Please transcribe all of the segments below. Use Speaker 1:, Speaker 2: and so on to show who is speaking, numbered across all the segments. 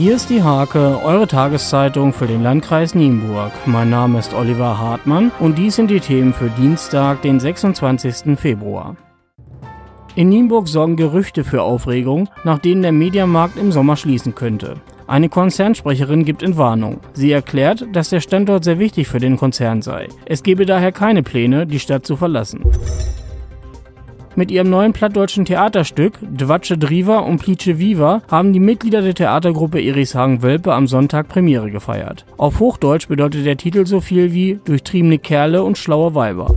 Speaker 1: Hier ist die Hake, eure Tageszeitung für den Landkreis Nienburg. Mein Name ist Oliver Hartmann und dies sind die Themen für Dienstag, den 26. Februar. In Nienburg sorgen Gerüchte für Aufregung, nach denen der Mediamarkt im Sommer schließen könnte. Eine Konzernsprecherin gibt Entwarnung. Sie erklärt, dass der Standort sehr wichtig für den Konzern sei. Es gebe daher keine Pläne, die Stadt zu verlassen. Mit ihrem neuen plattdeutschen Theaterstück Dwatsche Driva und Plice Viva haben die Mitglieder der Theatergruppe Erishagen-Wölpe am Sonntag Premiere gefeiert. Auf Hochdeutsch bedeutet der Titel so viel wie Durchtriebene Kerle und schlaue Weiber.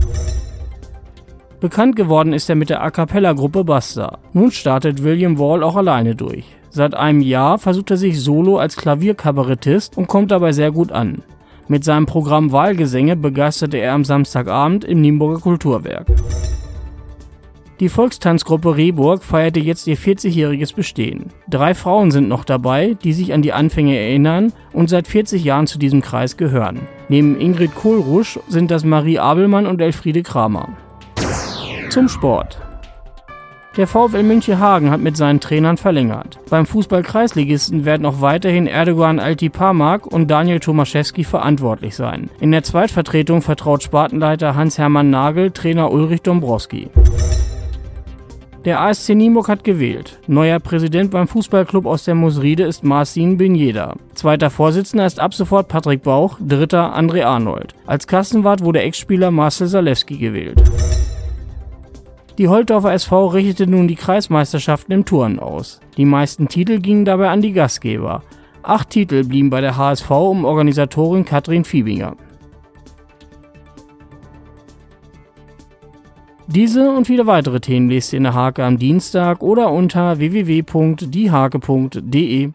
Speaker 1: Bekannt geworden ist er mit der A Cappella-Gruppe Basta. Nun startet William Wall auch alleine durch. Seit einem Jahr versucht er sich solo als Klavierkabarettist und kommt dabei sehr gut an. Mit seinem Programm Wahlgesänge begeisterte er am Samstagabend im Nienburger Kulturwerk. Die Volkstanzgruppe Rehburg feierte jetzt ihr 40-jähriges Bestehen. Drei Frauen sind noch dabei, die sich an die Anfänge erinnern und seit 40 Jahren zu diesem Kreis gehören. Neben Ingrid Kohlrusch sind das Marie Abelmann und Elfriede Kramer. Zum Sport. Der VfL Münchehagen hat mit seinen Trainern verlängert. Beim Fußball-Kreisligisten werden auch weiterhin Erdogan Altipamak und Daniel Tomaszewski verantwortlich sein. In der Zweitvertretung vertraut Spartenleiter Hans-Hermann Nagel Trainer Ulrich Dombrowski. Der ASC Nienburg hat gewählt. Neuer Präsident beim Fußballclub aus der Musride ist Marcin Binjeda. Zweiter Vorsitzender ist ab sofort Patrick Bauch, dritter André Arnold. Als Kassenwart wurde Ex-Spieler Marcel Salewski gewählt. Die Holtdorfer SV richtete nun die Kreismeisterschaften im Turnen aus. Die meisten Titel gingen dabei an die Gastgeber. Acht Titel blieben bei der HSV um Organisatorin Katrin Fiebinger. Diese und viele weitere Themen lest ihr in der Hake am Dienstag oder unter www.diehake.de.